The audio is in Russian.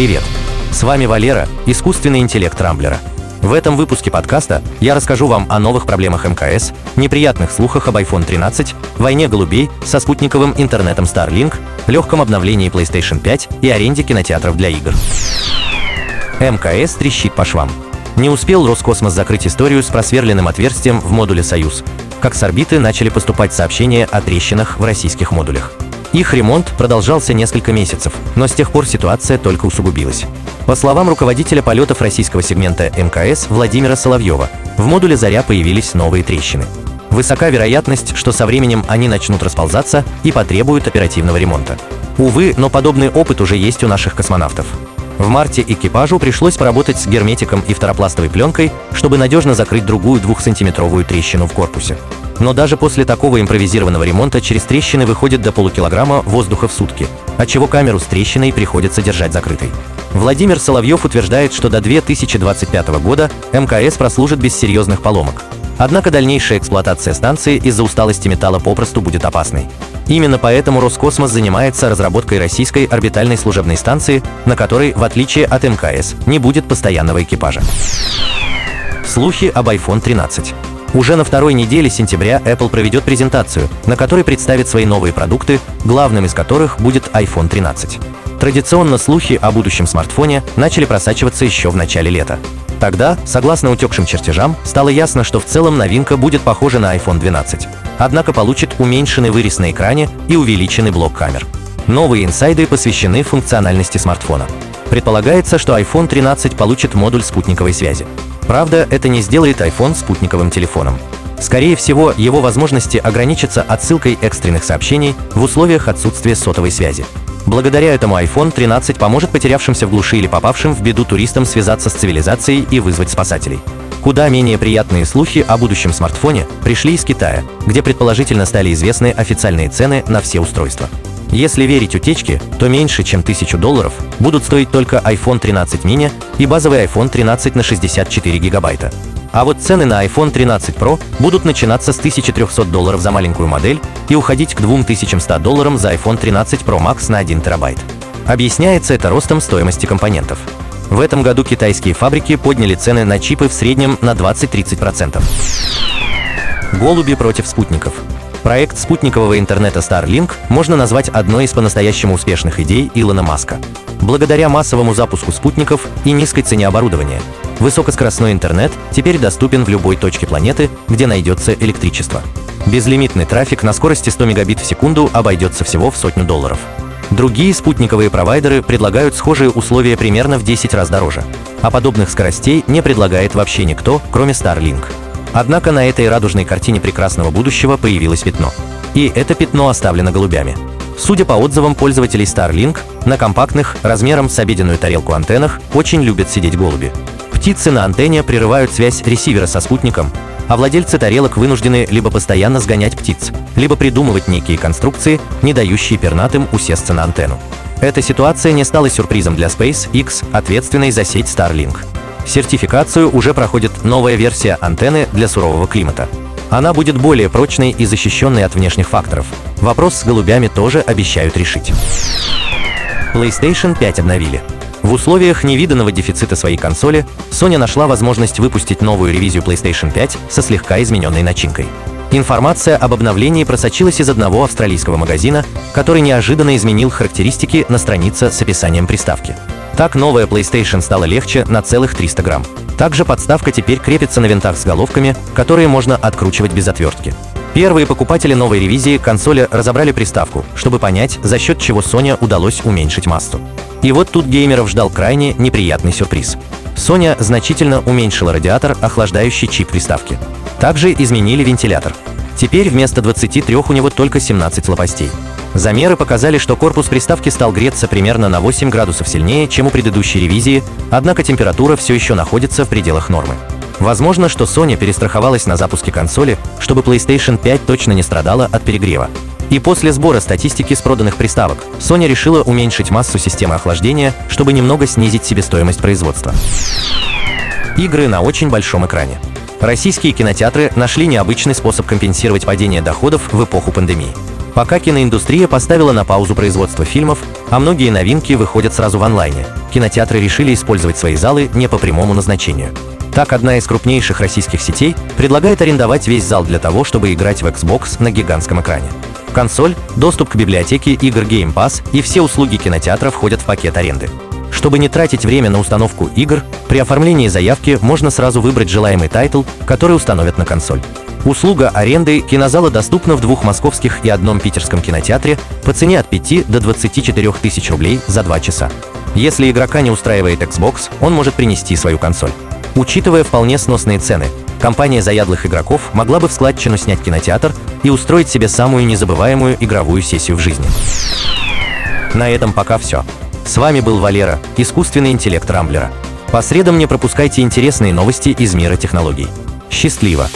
Привет! С вами Валера, искусственный интеллект Рамблера. В этом выпуске подкаста я расскажу вам о новых проблемах МКС, неприятных слухах об iPhone 13, войне голубей со спутниковым интернетом Starlink, легком обновлении PlayStation 5 и аренде кинотеатров для игр. МКС трещит по швам. Не успел Роскосмос закрыть историю с просверленным отверстием в модуле «Союз», как с орбиты начали поступать сообщения о трещинах в российских модулях. Их ремонт продолжался несколько месяцев, но с тех пор ситуация только усугубилась. По словам руководителя полетов российского сегмента МКС Владимира Соловьева, в модуле «Заря» появились новые трещины. Высока вероятность, что со временем они начнут расползаться и потребуют оперативного ремонта. Увы, но подобный опыт уже есть у наших космонавтов. В марте экипажу пришлось поработать с герметиком и второпластовой пленкой, чтобы надежно закрыть другую двухсантиметровую трещину в корпусе. Но даже после такого импровизированного ремонта через трещины выходит до полукилограмма воздуха в сутки, отчего камеру с трещиной приходится держать закрытой. Владимир Соловьев утверждает, что до 2025 года МКС прослужит без серьезных поломок. Однако дальнейшая эксплуатация станции из-за усталости металла попросту будет опасной. Именно поэтому Роскосмос занимается разработкой российской орбитальной служебной станции, на которой, в отличие от МКС, не будет постоянного экипажа. Слухи об iPhone 13. Уже на второй неделе сентября Apple проведет презентацию, на которой представит свои новые продукты, главным из которых будет iPhone 13. Традиционно слухи о будущем смартфоне начали просачиваться еще в начале лета. Тогда, согласно утекшим чертежам, стало ясно, что в целом новинка будет похожа на iPhone 12, однако получит уменьшенный вырез на экране и увеличенный блок камер. Новые инсайды посвящены функциональности смартфона. Предполагается, что iPhone 13 получит модуль спутниковой связи. Правда, это не сделает iPhone спутниковым телефоном. Скорее всего, его возможности ограничатся отсылкой экстренных сообщений в условиях отсутствия сотовой связи. Благодаря этому iPhone 13 поможет потерявшимся в глуши или попавшим в беду туристам связаться с цивилизацией и вызвать спасателей. Куда менее приятные слухи о будущем смартфоне пришли из Китая, где предположительно стали известны официальные цены на все устройства. Если верить утечке, то меньше, чем 1000 долларов будут стоить только iPhone 13 mini и базовый iPhone 13 на 64 гигабайта. А вот цены на iPhone 13 Pro будут начинаться с 1300 долларов за маленькую модель и уходить к 2100 долларам за iPhone 13 Pro Max на 1 терабайт. Объясняется это ростом стоимости компонентов. В этом году китайские фабрики подняли цены на чипы в среднем на 20-30%. Голуби против спутников. Проект спутникового интернета Starlink можно назвать одной из по-настоящему успешных идей Илона Маска. Благодаря массовому запуску спутников и низкой цене оборудования, высокоскоростной интернет теперь доступен в любой точке планеты, где найдется электричество. Безлимитный трафик на скорости 100 мегабит в секунду обойдется всего в сотню долларов. Другие спутниковые провайдеры предлагают схожие условия примерно в 10 раз дороже, а подобных скоростей не предлагает вообще никто, кроме Starlink. Однако на этой радужной картине прекрасного будущего появилось пятно. И это пятно оставлено голубями. Судя по отзывам пользователей Starlink, на компактных, размером с обеденную тарелку антеннах очень любят сидеть голуби. Птицы на антенне прерывают связь ресивера со спутником, а владельцы тарелок вынуждены либо постоянно сгонять птиц, либо придумывать некие конструкции, не дающие пернатым усесться на антенну. Эта ситуация не стала сюрпризом для SpaceX, ответственной за сеть Starlink. Сертификацию уже проходит новая версия антенны для сурового климата. Она будет более прочной и защищенной от внешних факторов. Вопрос с голубями тоже обещают решить. PlayStation 5 обновили. В условиях невиданного дефицита своей консоли Sony нашла возможность выпустить новую ревизию PlayStation 5 со слегка измененной начинкой. Информация об обновлении просочилась из одного австралийского магазина, который неожиданно изменил характеристики на странице с описанием приставки. Так новая PlayStation стала легче на целых 300 грамм. Также подставка теперь крепится на винтах с головками, которые можно откручивать без отвертки. Первые покупатели новой ревизии консоли разобрали приставку, чтобы понять, за счет чего Sony удалось уменьшить массу. И вот тут геймеров ждал крайне неприятный сюрприз. Sony значительно уменьшила радиатор, охлаждающий чип приставки. Также изменили вентилятор. Теперь вместо 23 у него только 17 лопастей. Замеры показали, что корпус приставки стал греться примерно на 8 градусов сильнее, чем у предыдущей ревизии, однако температура все еще находится в пределах нормы. Возможно, что Sony перестраховалась на запуске консоли, чтобы PlayStation 5 точно не страдала от перегрева. И после сбора статистики с проданных приставок, Sony решила уменьшить массу системы охлаждения, чтобы немного снизить себестоимость производства. Игры на очень большом экране. Российские кинотеатры нашли необычный способ компенсировать падение доходов в эпоху пандемии. Пока киноиндустрия поставила на паузу производство фильмов, А многие новинки выходят сразу в онлайне. Кинотеатры решили использовать свои залы не по прямому назначению. Так, одна из крупнейших российских сетей предлагает арендовать весь зал для того, чтобы играть в Xbox на гигантском экране. Консоль, доступ к библиотеке игр Game Pass и все услуги кинотеатра входят в пакет аренды. Чтобы не тратить время на установку игр, при оформлении заявки можно сразу выбрать желаемый title, который установят на консоль. Услуга аренды кинозала доступна в двух московских и одном питерском кинотеатре по цене от 5 до 24 тысяч рублей за 2 часа. Если игрока не устраивает Xbox, он может принести свою консоль. Учитывая вполне сносные цены, компания заядлых игроков могла бы в складчину снять кинотеатр и устроить себе самую незабываемую игровую сессию в жизни. На этом пока все. С вами был Валера, искусственный интеллект Рамблера. По средам не пропускайте интересные новости из мира технологий. Счастливо!